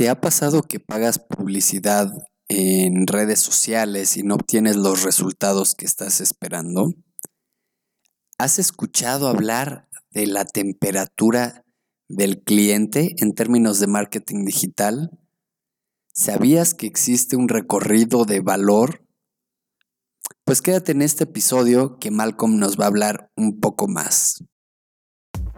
¿Te ha pasado que pagas publicidad en redes sociales y no obtienes los resultados que estás esperando? ¿Has escuchado hablar de la temperatura del cliente en términos de marketing digital? ¿Sabías que existe un recorrido de valor? Pues quédate en este episodio que Malcolm nos va a hablar un poco más.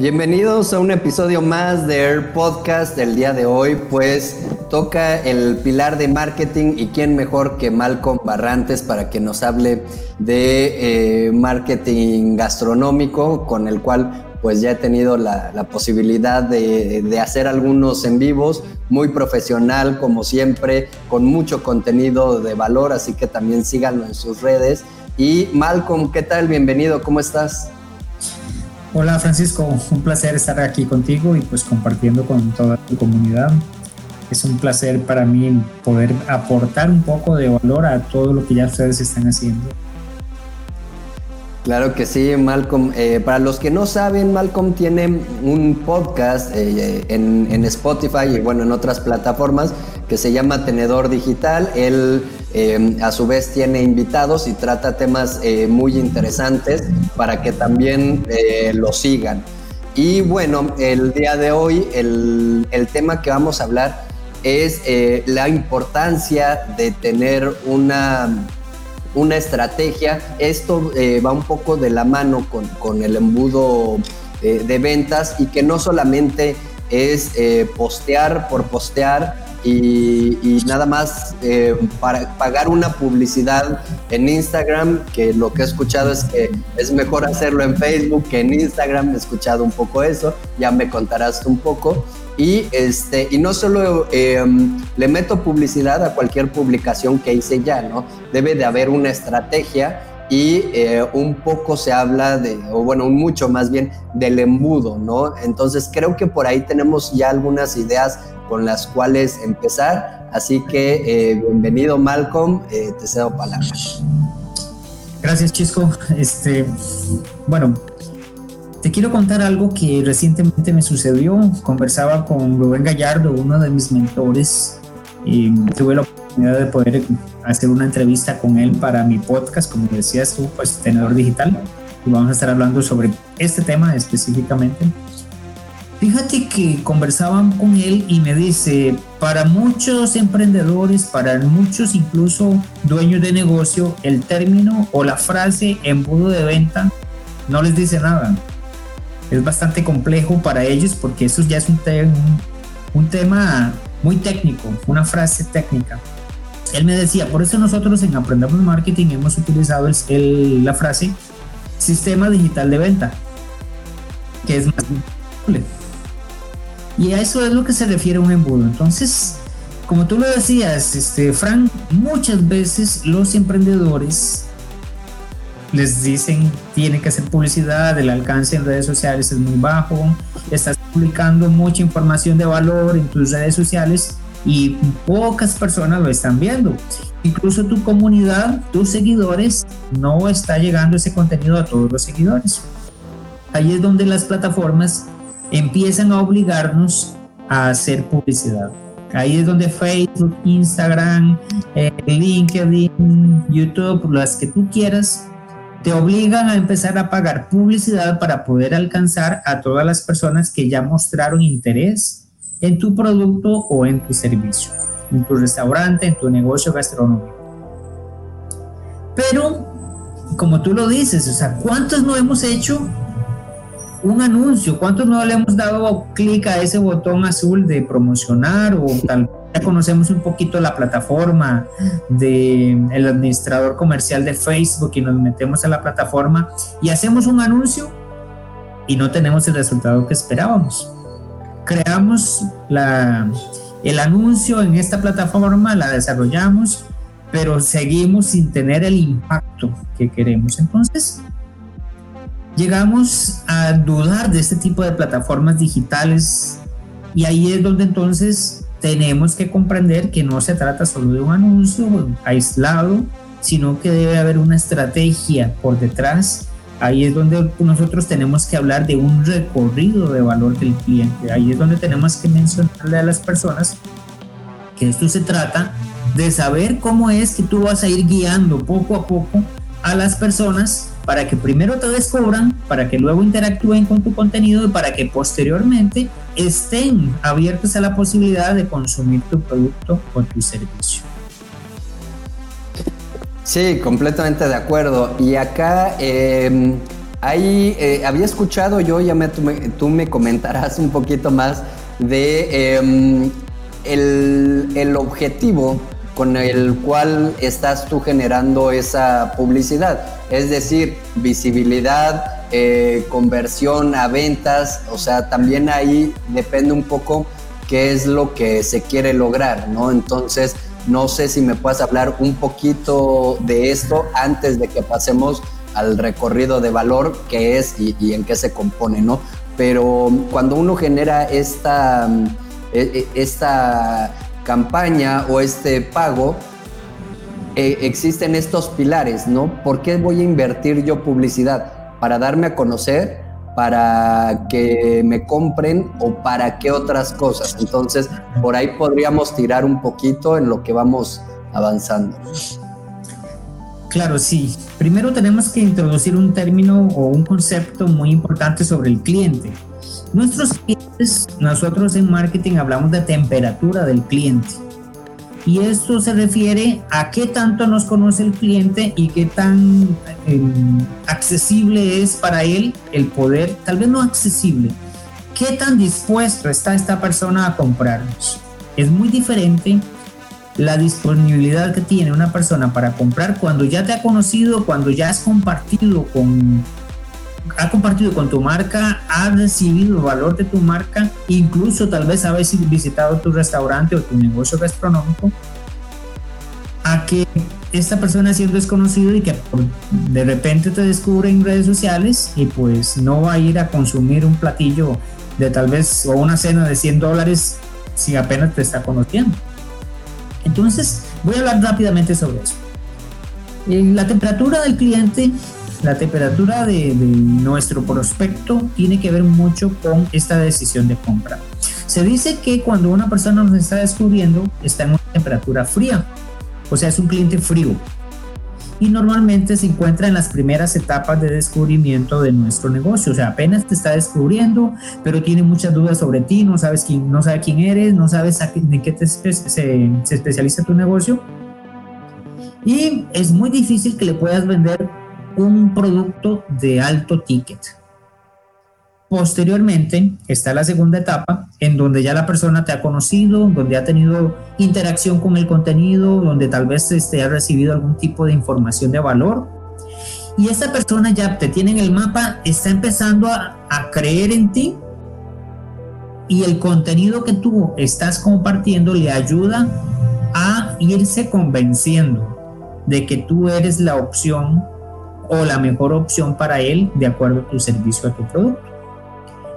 Bienvenidos a un episodio más de Air Podcast. El día de hoy, pues, toca el pilar de marketing y quién mejor que Malcolm Barrantes para que nos hable de eh, marketing gastronómico, con el cual pues ya he tenido la, posibilidad de, de, hacer algunos en vivos, muy profesional como siempre, con mucho contenido de valor, así que también síganlo en sus redes. Y Malcolm, ¿qué tal? Bienvenido, ¿cómo estás? Hola Francisco, un placer estar aquí contigo y pues compartiendo con toda tu comunidad. Es un placer para mí poder aportar un poco de valor a todo lo que ya ustedes están haciendo. Claro que sí, Malcolm. Eh, para los que no saben, Malcolm tiene un podcast eh, en, en, Spotify y bueno, en otras plataformas que se llama Tenedor Digital. Él eh, a su vez tiene invitados y trata temas eh, muy interesantes para que también eh, lo sigan. Y bueno, el día de hoy el, el tema que vamos a hablar es la importancia de tener una, una estrategia. Esto va un poco de la mano con, con el embudo de ventas y que no solamente es postear por postear, y, nada más eh, para pagar una publicidad en Instagram, que lo que he escuchado es que es mejor hacerlo en Facebook que en Instagram, he escuchado un poco eso, ya me contarás un poco. Y, este, y no solo em, le meto publicidad a cualquier publicación que hice ya, ¿no? Debe de haber una estrategia y eh, un poco se habla de, o bueno, mucho más bien del embudo, ¿no? Entonces creo que por ahí tenemos ya algunas ideas con las cuales empezar. Así que eh, bienvenido Malcolm, eh, te cedo palabras. Gracias Chisco. Este, bueno, te quiero contar algo que recientemente me sucedió. Conversaba con Rubén Gallardo, uno de mis mentores, y tuve la oportunidad de poder hacer una entrevista con él para mi podcast, como decías tú, pues Tenedor Digital. Y vamos a estar hablando sobre este tema específicamente. Fíjate que conversaban con él y me dice, para muchos emprendedores, para muchos incluso dueños de negocio, el término o la frase embudo de venta no les dice nada. Es bastante complejo para ellos porque eso ya es un, un tema muy técnico, una frase técnica. Él me decía, por eso nosotros en Aprendamos Marketing hemos utilizado la frase sistema digital de venta, que es más y a eso es lo que se refiere un embudo. Entonces, como tú lo decías, este, Frank, muchas veces los emprendedores les dicen tiene que hacer publicidad, el alcance en redes sociales es muy bajo, estás publicando mucha información de valor en tus redes sociales y pocas personas lo están viendo. Incluso tu comunidad, tus seguidores, no está llegando ese contenido a todos los seguidores. Ahí es donde las plataformas empiezan a obligarnos a hacer publicidad. Ahí es donde Facebook, Instagram, eh, LinkedIn, YouTube, las que tú quieras, te obligan a empezar a pagar publicidad para poder alcanzar a todas las personas que ya mostraron interés en tu producto o en tu servicio, en tu restaurante, en tu negocio gastronómico. Pero, como tú lo dices, o sea, ¿cuántos no hemos hecho un anuncio. ¿Cuántos no le hemos dado clic a ese botón azul de promocionar o tal ya conocemos un poquito la plataforma del el administrador comercial de Facebook y nos metemos a la plataforma y hacemos un anuncio y no tenemos el resultado que esperábamos. Creamos la, el anuncio en esta plataforma, la desarrollamos, pero seguimos sin tener el impacto que queremos. Entonces, llegamos a dudar de este tipo de plataformas digitales y ahí es donde entonces tenemos que comprender que no se trata solo de un anuncio aislado, sino que debe haber una estrategia por detrás. Ahí es donde nosotros tenemos que hablar de un recorrido de valor del cliente. Ahí es donde tenemos que mencionarle a las personas que esto se trata de saber cómo es que tú vas a ir guiando poco a poco a las personas para que primero te descubran, para que luego interactúen con tu contenido y para que posteriormente estén abiertos a la posibilidad de consumir tu producto o tu servicio. Sí, completamente de acuerdo. Y acá em, ahí eh, había escuchado yo, ya me, tú, me, comentarás un poquito más de em, el, el objetivo con el cual estás tú generando esa publicidad. Es decir, visibilidad, eh, conversión a ventas, o sea, también ahí depende un poco qué es lo que se quiere lograr, ¿no? Entonces, no sé si me puedes hablar un poquito de esto antes de que pasemos al recorrido de valor que es y, en qué se compone, ¿no? Pero cuando uno genera esta, e, e, esta campaña o este pago, eh, existen estos pilares, ¿no? ¿Por qué voy a invertir yo publicidad? ¿Para darme a conocer? ¿Para que me compren o para qué otras cosas? Entonces, por ahí podríamos tirar un poquito en lo que vamos avanzando. Claro, sí. Primero tenemos que introducir un término o un concepto muy importante sobre el cliente. Nuestros clientes, nosotros en marketing hablamos de temperatura del cliente. Y esto se refiere a qué tanto nos conoce el cliente y qué tan em, accesible es para él el poder, tal vez no accesible, qué tan dispuesto está esta persona a comprarnos. Es muy diferente la disponibilidad que tiene una persona para comprar cuando ya te ha conocido, cuando ya has compartido con ha compartido con tu marca, ha recibido valor de tu marca, incluso tal vez ha visitado tu restaurante o tu negocio gastronómico, a que esta persona siendo desconocido y que de repente te descubre en redes sociales y pues no va a ir a consumir un platillo de tal vez o una cena de 100 dólares si apenas te está conociendo. Entonces, voy a hablar rápidamente sobre eso. La temperatura del cliente la temperatura de, nuestro prospecto tiene que ver mucho con esta decisión de compra. Se dice que cuando una persona nos está descubriendo está en una temperatura fría, o sea, es un cliente frío. Y normalmente se encuentra en las primeras etapas de descubrimiento de nuestro negocio, o sea, apenas te está descubriendo, pero tiene muchas dudas sobre ti, no sabes quién, no sabe quién eres, no sabes en qué te se, se especializa tu negocio. Y es muy difícil que le puedas vender un producto de alto ticket. Posteriormente está la segunda etapa en donde ya la persona te ha conocido, donde ha tenido interacción con el contenido, donde tal vez este, ha recibido algún tipo de información de valor. Y esa persona ya te tiene en el mapa, está empezando a, a creer en ti y el contenido que tú estás compartiendo le ayuda a irse convenciendo de que tú eres la opción o la mejor opción para él de acuerdo a tu servicio, a tu producto.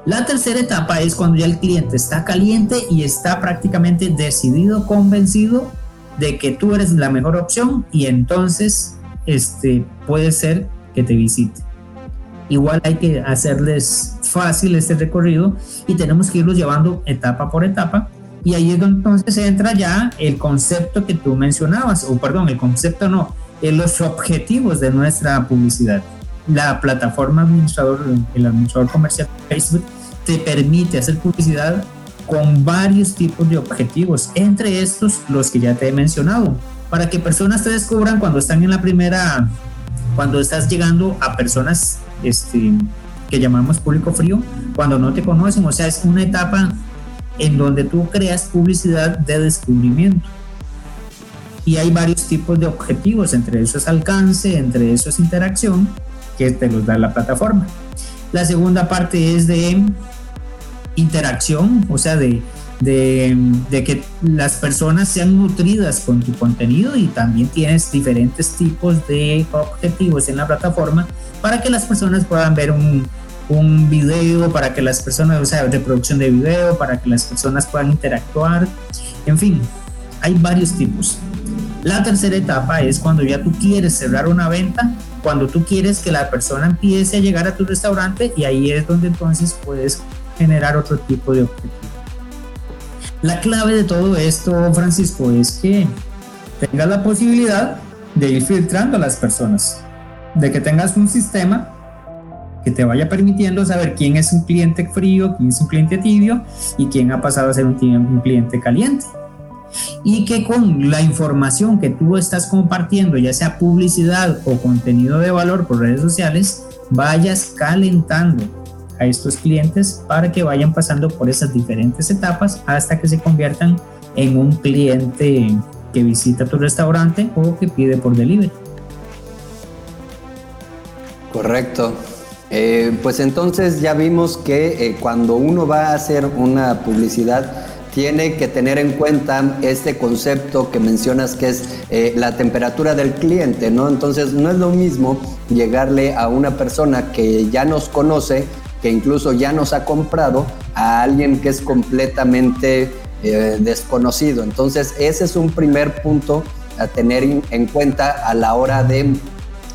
La tercera etapa es cuando ya el cliente está caliente y está prácticamente decidido, convencido de que tú eres la mejor opción y entonces este, puede ser que te visite. Igual hay que hacerles fácil este recorrido y tenemos que irlos llevando etapa por etapa y ahí es donde entonces entra ya el concepto que tú mencionabas, o perdón, el concepto no, en los objetivos de nuestra publicidad. La plataforma administrador, el administrador comercial de Facebook, te permite hacer publicidad con varios tipos de objetivos, entre estos los que ya te he mencionado, para que personas te descubran cuando están en la primera, cuando estás llegando a personas este, que llamamos público frío, cuando no te conocen, o sea, es una etapa en donde tú creas publicidad de descubrimiento y hay varios tipos de objetivos, entre esos alcance, entre esos interacción, que te los da la plataforma. La segunda parte es de interacción, o sea, de, de, de, que las personas sean nutridas con tu contenido y también tienes diferentes tipos de objetivos en la plataforma para que las personas puedan ver un, un video, para que las personas, o sea, reproducción de video, para que las personas puedan interactuar, en fin, hay varios tipos. La tercera etapa es cuando ya tú quieres cerrar una venta, cuando tú quieres que la persona empiece a llegar a tu restaurante y ahí es donde entonces puedes generar otro tipo de objetivo. La clave de todo esto, Francisco, es que tengas la posibilidad de ir filtrando a las personas, de que tengas un sistema que te vaya permitiendo saber quién es un cliente frío, quién es un cliente tibio y quién ha pasado a ser un, un cliente caliente y que con la información que tú estás compartiendo, ya sea publicidad o contenido de valor por redes sociales, vayas calentando a estos clientes para que vayan pasando por esas diferentes etapas hasta que se conviertan en un cliente que visita tu restaurante o que pide por delivery. Correcto. Eh, pues entonces ya vimos que eh, cuando uno va a hacer una publicidad, tiene que tener en cuenta este concepto que mencionas que es eh, la temperatura del cliente, ¿no? Entonces no es lo mismo llegarle a una persona que ya nos conoce, que incluso ya nos ha comprado, a alguien que es completamente eh, desconocido. Entonces ese es un primer punto a tener en cuenta a la hora de,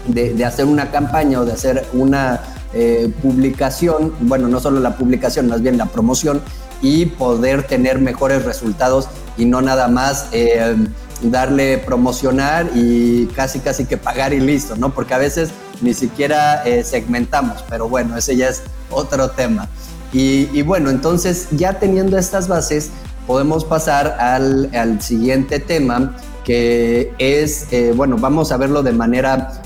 de, hacer una campaña o de hacer una eh, publicación, bueno, no solo la publicación, más bien la promoción, y poder tener mejores resultados y no nada más eh, darle promocionar y casi casi que pagar y listo, ¿no? Porque a veces ni siquiera eh, segmentamos, pero bueno, ese ya es otro tema. Y, bueno, entonces ya teniendo estas bases, podemos pasar al, al siguiente tema, que es, eh, bueno, vamos a verlo de manera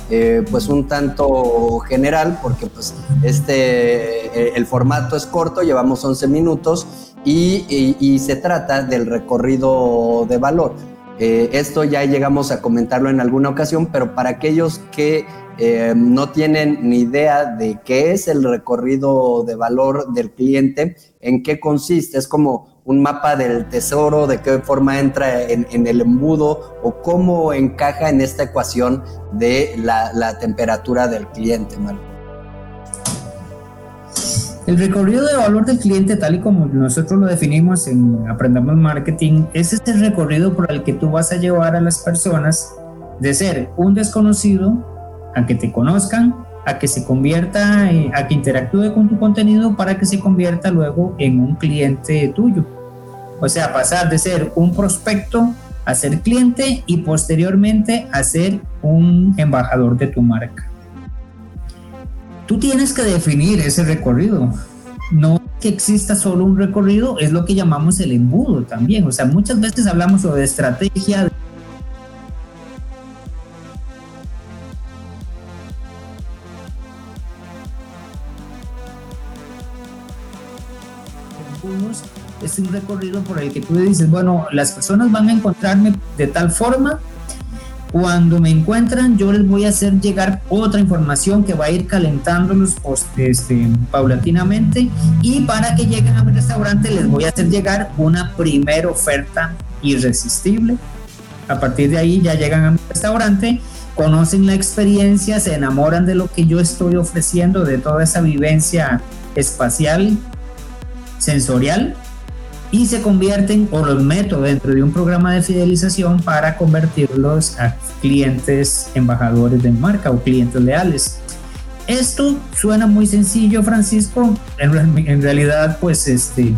pues un tanto general, porque pues este, el formato es corto, llevamos 11 minutos y, se trata del recorrido de valor. Eh, esto ya llegamos a comentarlo en alguna ocasión, pero para aquellos que eh, no tienen ni idea de qué es el recorrido de valor del cliente, en qué consiste, es como un mapa del tesoro, de qué forma entra en, el embudo o cómo encaja en esta ecuación de la, temperatura del cliente, el recorrido de valor del cliente, tal y como nosotros lo definimos en Aprendamos Marketing, es este recorrido por el que tú vas a llevar a las personas de ser un desconocido a que te conozcan, a que se convierta, a que interactúe con tu contenido para que se convierta luego en un cliente tuyo. O sea, pasar de ser un prospecto a ser cliente y posteriormente a ser un embajador de tu marca tú tienes que definir ese recorrido. No que exista solo un recorrido, es lo que llamamos el embudo también. O sea, muchas veces hablamos sobre estrategia. Un recorrido por el que tú dices, bueno, las personas van a encontrarme de tal forma. Cuando me encuentran, yo les voy a hacer llegar otra información que va a ir calentándolos este, paulatinamente. Y para que lleguen a mi restaurante les voy a hacer llegar una primera oferta irresistible. A partir de ahí ya llegan a mi restaurante, conocen la experiencia, se enamoran de lo que yo estoy ofreciendo, de toda esa vivencia espacial, sensorial y se convierten o los meto dentro de un programa de fidelización para convertirlos a clientes embajadores de marca o clientes leales. Esto suena muy sencillo, Francisco. En, realidad, pues este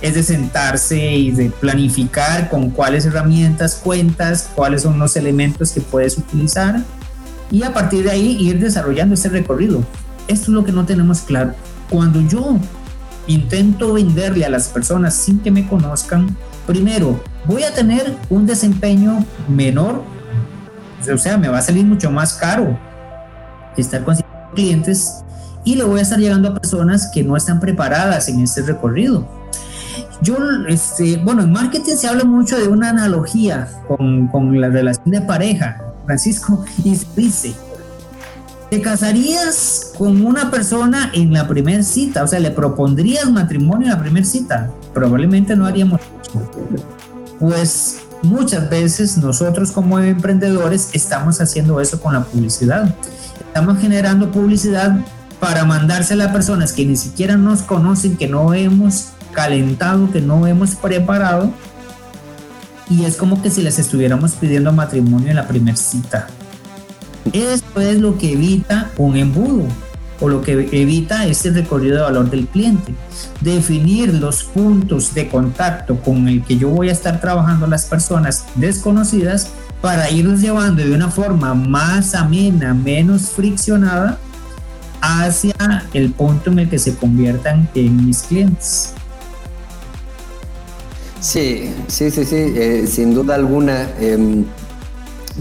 es de sentarse y de planificar con cuáles herramientas cuentas, cuáles son los elementos que puedes utilizar y a partir de ahí ir desarrollando ese recorrido. Esto es lo que no tenemos claro. Cuando yo intento venderle a las personas sin que me conozcan, primero voy a tener un desempeño menor, o sea, me va a salir mucho más caro estar con clientes y le voy a estar llegando a personas que no están preparadas en este recorrido. Yo, este, bueno, en marketing se habla mucho de una analogía con, con la relación de pareja, Francisco, y se dice, te casarías con una persona en la primera cita, o sea, le propondrías matrimonio en la primera cita. Probablemente no haríamos Pues muchas veces nosotros como emprendedores estamos haciendo eso con la publicidad. Estamos generando publicidad para mandársela a personas que ni siquiera nos conocen, que no hemos calentado, que no hemos preparado. Y es como que si les estuviéramos pidiendo matrimonio en la primera cita. Esto es lo que evita un embudo o lo que evita este recorrido de valor del cliente. Definir los puntos de contacto con el que yo voy a estar trabajando las personas desconocidas para irlos llevando de una forma más amena, menos friccionada hacia el punto en el que se conviertan en mis clientes. Sí, sí, sí, sí, eh, sin duda alguna. Em,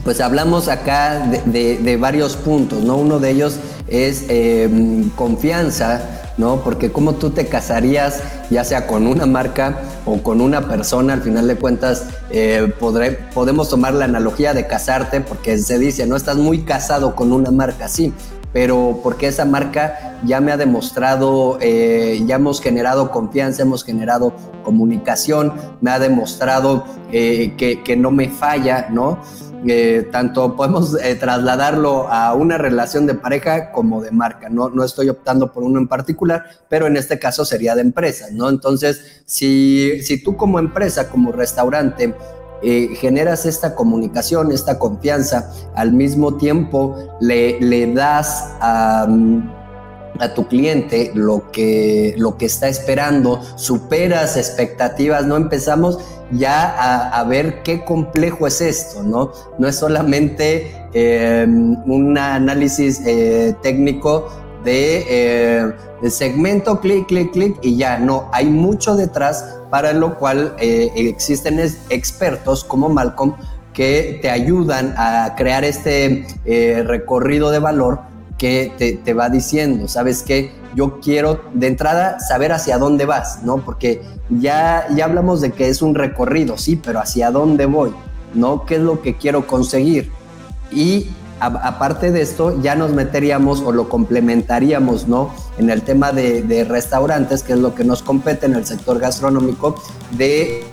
pues hablamos acá de, varios puntos, ¿no? Uno de ellos es em, confianza, ¿no? Porque cómo tú te casarías, ya sea con una marca o con una persona, al final de cuentas, eh, podemos tomar la analogía de casarte, porque se dice, no estás muy casado con una marca, sí, pero porque esa marca ya me ha demostrado, eh, ya hemos generado confianza, hemos generado comunicación, me ha demostrado eh, que, no me falla, ¿no? Eh, tanto podemos trasladarlo a una relación de pareja como de marca, ¿no? No estoy optando por uno en particular, pero en este caso sería de empresa, ¿no? Entonces, si, si tú como empresa, como restaurante, eh, generas esta comunicación, esta confianza, al mismo tiempo le, le das a, tu cliente lo que, lo que está esperando, superas expectativas, no empezamos ya a, ver qué complejo es esto, ¿no? No es solamente em, un análisis eh, técnico de, eh, de segmento, clic, clic, clic y ya, no, hay mucho detrás para lo cual eh, existen expertos como Malcolm que te ayudan a crear este recorrido de valor que te, va diciendo, ¿sabes qué? Yo quiero de entrada saber hacia dónde vas, ¿no? Porque ya, ya hablamos de que es un recorrido, sí, pero hacia dónde voy, ¿no? ¿Qué es lo que quiero conseguir? Y aparte de esto, ya nos meteríamos o lo complementaríamos, ¿no? En el tema de, restaurantes, que es lo que nos compete en el sector gastronómico, de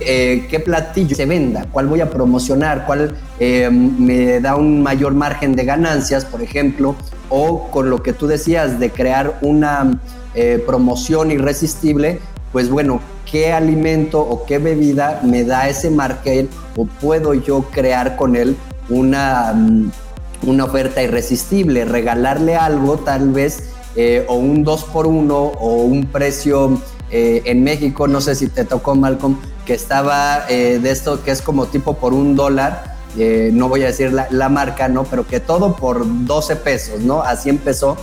eh, qué platillo se venda, cuál voy a promocionar, cuál eh, me da un mayor margen de ganancias, por ejemplo, o con lo que tú decías de crear una eh, promoción irresistible, pues bueno, qué alimento o qué bebida me da ese margen o puedo yo crear con él una, mm, una oferta irresistible, regalarle algo tal vez o un 2 por 1 o un precio en México, no sé si te tocó Malcolm, que estaba eh, de esto que es como tipo por un dólar, no voy a decir la, marca, ¿no? Pero que todo por 12 pesos, ¿no? Así empezó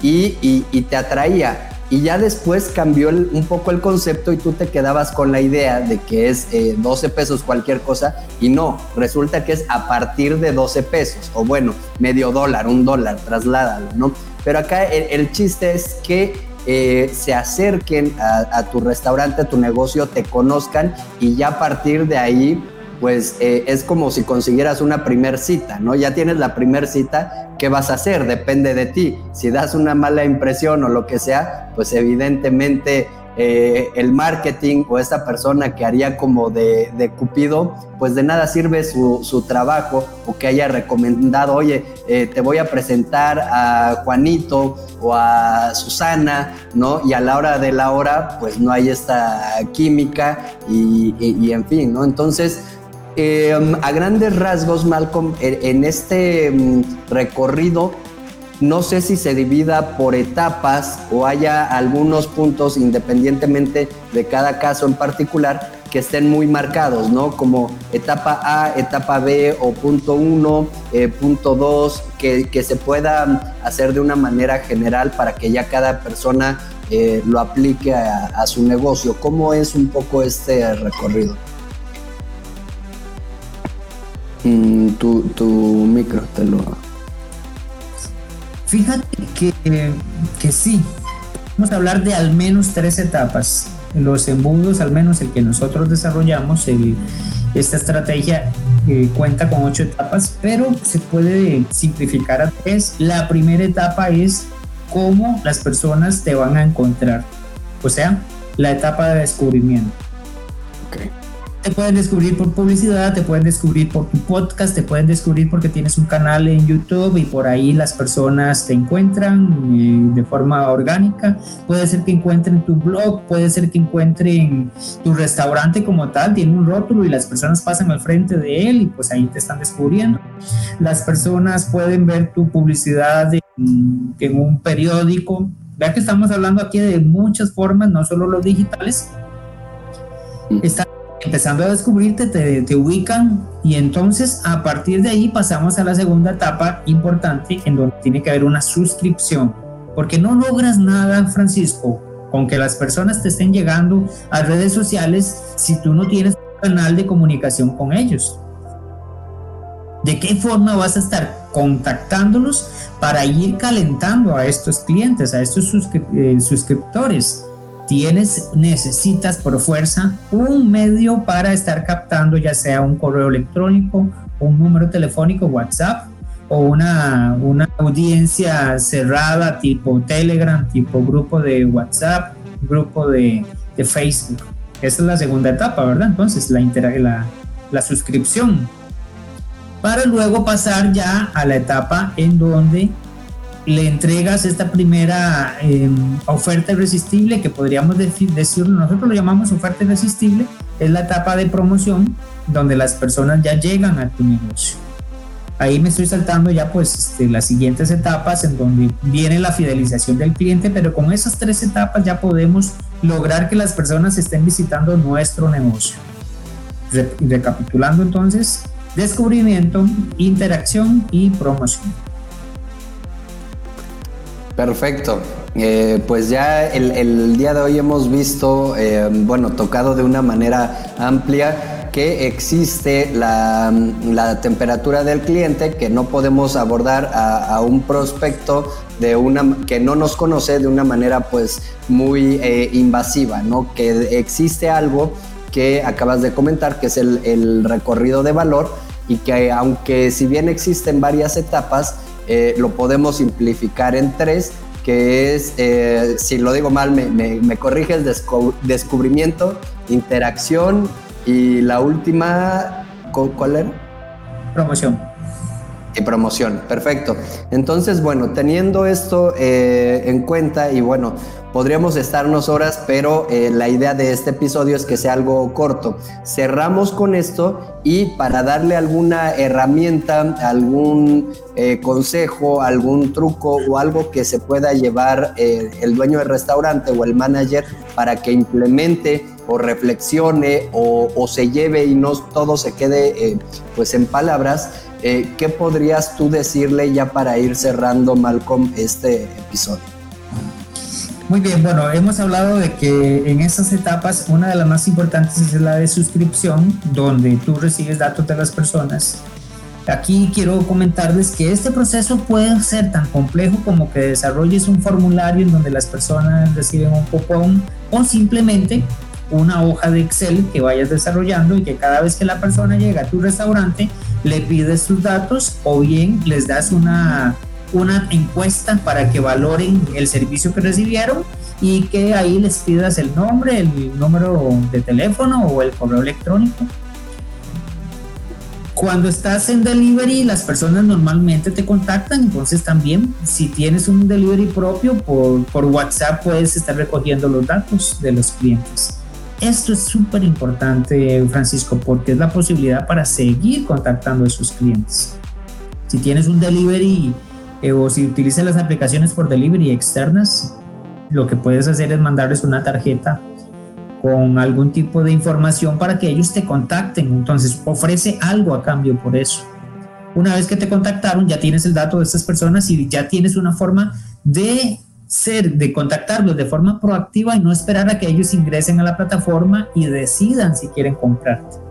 y, y te atraía y ya después cambió un poco el concepto y tú te quedabas con la idea de que es 12 eh, pesos cualquier cosa y no, resulta que es a partir de 12 pesos o bueno, medio dólar, un dólar, trasládalo, ¿no? Pero acá el, chiste es que eh, se acerquen a, tu restaurante, a tu negocio, te conozcan y ya a partir de ahí pues eh, es como si consiguieras una primer cita, ¿no? Ya tienes la primer cita, ¿qué vas a hacer? Depende de ti. Si das una mala impresión o lo que sea, pues evidentemente eh, el marketing o esta persona que haría como de, Cupido, pues de nada sirve su, trabajo o que haya recomendado, oye, eh, te voy a presentar a Juanito o a Susana, ¿no? Y a la hora de la hora, pues no hay esta química y, en fin, ¿no? Entonces, Em, a grandes rasgos, Malcolm, en este em, recorrido, no sé si se divida por etapas o haya algunos puntos, independientemente de cada caso en particular, que estén muy marcados, ¿no? Como etapa A, etapa B o punto 1, eh, punto 2, que, se pueda hacer de una manera general para que ya cada persona eh, lo aplique a su negocio. ¿Cómo es un poco este recorrido? Mm, tu, tu micro te lo... Fíjate que, que sí, vamos a hablar de al menos tres etapas. Los embudos, al menos el que nosotros desarrollamos, esta estrategia, eh, cuenta con ocho etapas, pero se puede simplificar a tres. La primera etapa es cómo las personas te van a encontrar, o sea, la etapa de descubrimiento. Te pueden descubrir por publicidad, te pueden descubrir por tu podcast, te pueden descubrir porque tienes un canal en YouTube y por ahí las personas te encuentran eh, de forma orgánica. Puede ser que encuentren tu blog, puede ser que encuentren tu restaurante como tal, tiene un rótulo y las personas pasan al frente de él y pues ahí te están descubriendo. Las personas pueden ver tu publicidad en, en un periódico. Vea que estamos hablando aquí de muchas formas, no solo los digitales. Mm. Está empezando a descubrirte, te, te, ubican y entonces a partir de ahí pasamos a la segunda etapa importante en donde tiene que haber una suscripción, porque no logras nada, Francisco, con que las personas te estén llegando a redes sociales si tú no tienes un canal de comunicación con ellos. ¿De qué forma vas a estar contactándolos para ir calentando a estos clientes, a estos eh, suscriptores? Tienes, necesitas por fuerza un medio para estar captando ya sea un correo electrónico, un número telefónico, WhatsApp o una, una audiencia cerrada tipo Telegram, tipo grupo de WhatsApp, grupo de, de Facebook. Esa es la segunda etapa, ¿verdad? Entonces, la, la, la suscripción. Para luego pasar ya a la etapa en donde le entregas esta primera em, oferta irresistible, que podríamos decir, decirlo, nosotros lo llamamos oferta irresistible, es la etapa de promoción donde las personas ya llegan a tu negocio. Ahí me estoy saltando ya pues este, las siguientes etapas en donde viene la fidelización del cliente, pero con esas tres etapas ya podemos lograr que las personas estén visitando nuestro negocio. recapitulando entonces, descubrimiento, interacción y promoción. Perfecto. Eh, pues ya el, día de hoy hemos visto, eh, bueno, tocado de una manera amplia que existe la, temperatura del cliente, que no podemos abordar a, un prospecto de una que no nos conoce de una manera pues muy eh, invasiva, ¿no? Que existe algo que acabas de comentar, que es el, el recorrido de valor y que aunque si bien existen varias etapas, eh, lo podemos simplificar en tres, que es, eh, si lo digo mal, me, me, corriges, descubrimiento, interacción y la última, ¿cuál era? Promoción. Y promoción, perfecto. Entonces, bueno, teniendo esto eh, en cuenta y bueno, podríamos estarnos horas, pero eh, la idea de este episodio es que sea algo corto. Cerramos con esto y para darle alguna herramienta, algún eh, consejo, algún truco o algo que se pueda llevar el dueño del restaurante o el manager para que implemente o reflexione o, se lleve y no todo se quede pues en palabras eh, ¿Qué podrías tú decirle ya para ir cerrando, Malcolm, este episodio? Muy bien, bueno, hemos hablado de que en estas etapas una de las más importantes es la de suscripción, donde tú recibes datos de las personas. Aquí quiero comentarles que este proceso puede ser tan complejo como que desarrolles un formulario en donde las personas reciben un cupón o simplemente una hoja de Excel que vayas desarrollando y que cada vez que la persona llega a tu restaurante le pides sus datos o bien les das una, una encuesta para que valoren el servicio que recibieron y que ahí les pidas el nombre, el número de teléfono o el correo electrónico. Cuando estás en delivery, las personas normalmente te contactan, entonces también si tienes un delivery propio por, por WhatsApp puedes estar recogiendo los datos de los clientes. Esto es súper importante, Francisco, porque es la posibilidad para seguir contactando a esos clientes. Si tienes un delivery eh, o si utilizas las aplicaciones por delivery externas, lo que puedes hacer es mandarles una tarjeta con algún tipo de información para que ellos te contacten. Entonces, ofrece algo a cambio por eso. Una vez que te contactaron, ya tienes el dato de estas personas y ya tienes una forma de ser, de contactarlos de forma proactiva y no esperar a que ellos ingresen a la plataforma y decidan si quieren comprarte.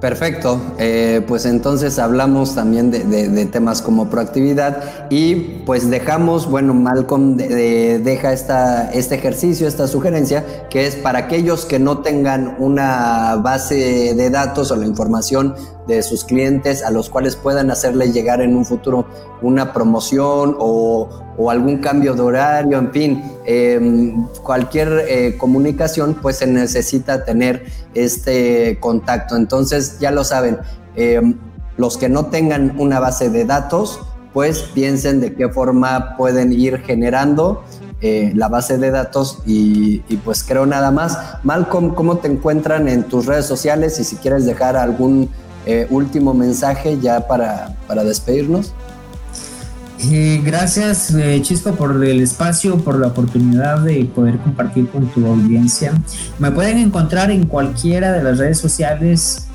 Perfecto, eh, pues entonces hablamos también de, temas como proactividad y pues dejamos, bueno, Malcolm deja esta, este ejercicio, esta sugerencia, que es para aquellos que no tengan una base de datos o la información de sus clientes a los cuales puedan hacerle llegar en un futuro una promoción o, algún cambio de horario, en fin, em, cualquier eh, comunicación, pues se necesita tener este contacto. Entonces, ya lo saben, em, los que no tengan una base de datos, pues piensen de qué forma pueden ir generando eh, la base de datos y, y, pues creo nada más. Malcolm, ¿cómo te encuentran en tus redes sociales y si quieres dejar algún eh, último mensaje ya para, para despedirnos. Eh, gracias eh, Chisco por el espacio, por la oportunidad de poder compartir con tu audiencia. Me pueden encontrar en cualquiera de las redes sociales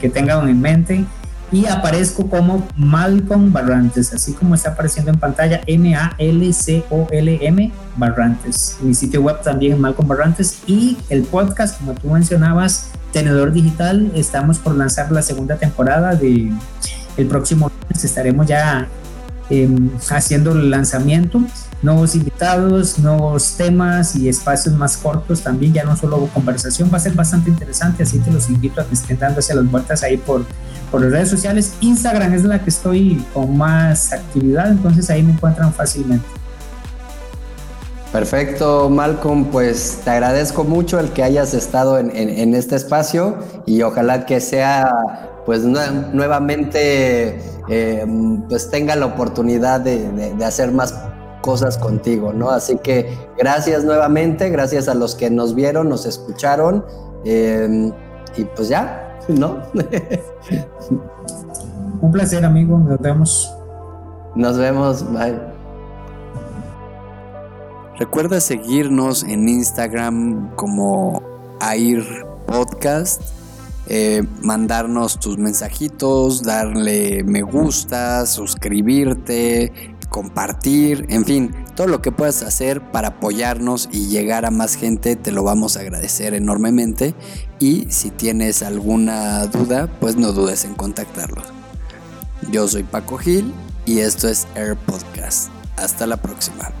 que tengan en mente y aparezco como Malcolm Barrantes, así como está apareciendo en pantalla, M-A-L-C-O-L-M Barrantes. Mi sitio web también es Malcolm Barrantes y el podcast, como tú mencionabas, Tenedor Digital, estamos por lanzar la segunda temporada de el próximo lunes, estaremos ya em, haciendo el lanzamiento, nuevos invitados, nuevos temas y espacios más cortos también, ya no solo conversación, va a ser bastante interesante, así que los invito a que estén dándose las vueltas ahí por por las redes sociales. Instagram es la que estoy con más actividad, entonces ahí me encuentran fácilmente. Perfecto, Malcolm, pues te agradezco mucho el que hayas estado en, este espacio y ojalá que sea, pues nuevamente, eh, pues tenga la oportunidad de, hacer más cosas contigo, ¿no? Así que gracias nuevamente, gracias a los que nos vieron, nos escucharon eh, y pues ya, ¿no? Un placer, amigo. Nos vemos. Nos vemos. Bye. Recuerda seguirnos en Instagram como Air Podcast. Eh, mandarnos tus mensajitos, darle me gusta, suscribirte, compartir, en fin, todo lo que puedas hacer para apoyarnos y llegar a más gente, te lo vamos a agradecer enormemente. Y si tienes alguna duda, pues no dudes en contactarlos. Yo soy Paco Gil y esto es Air Podcast. Hasta la próxima.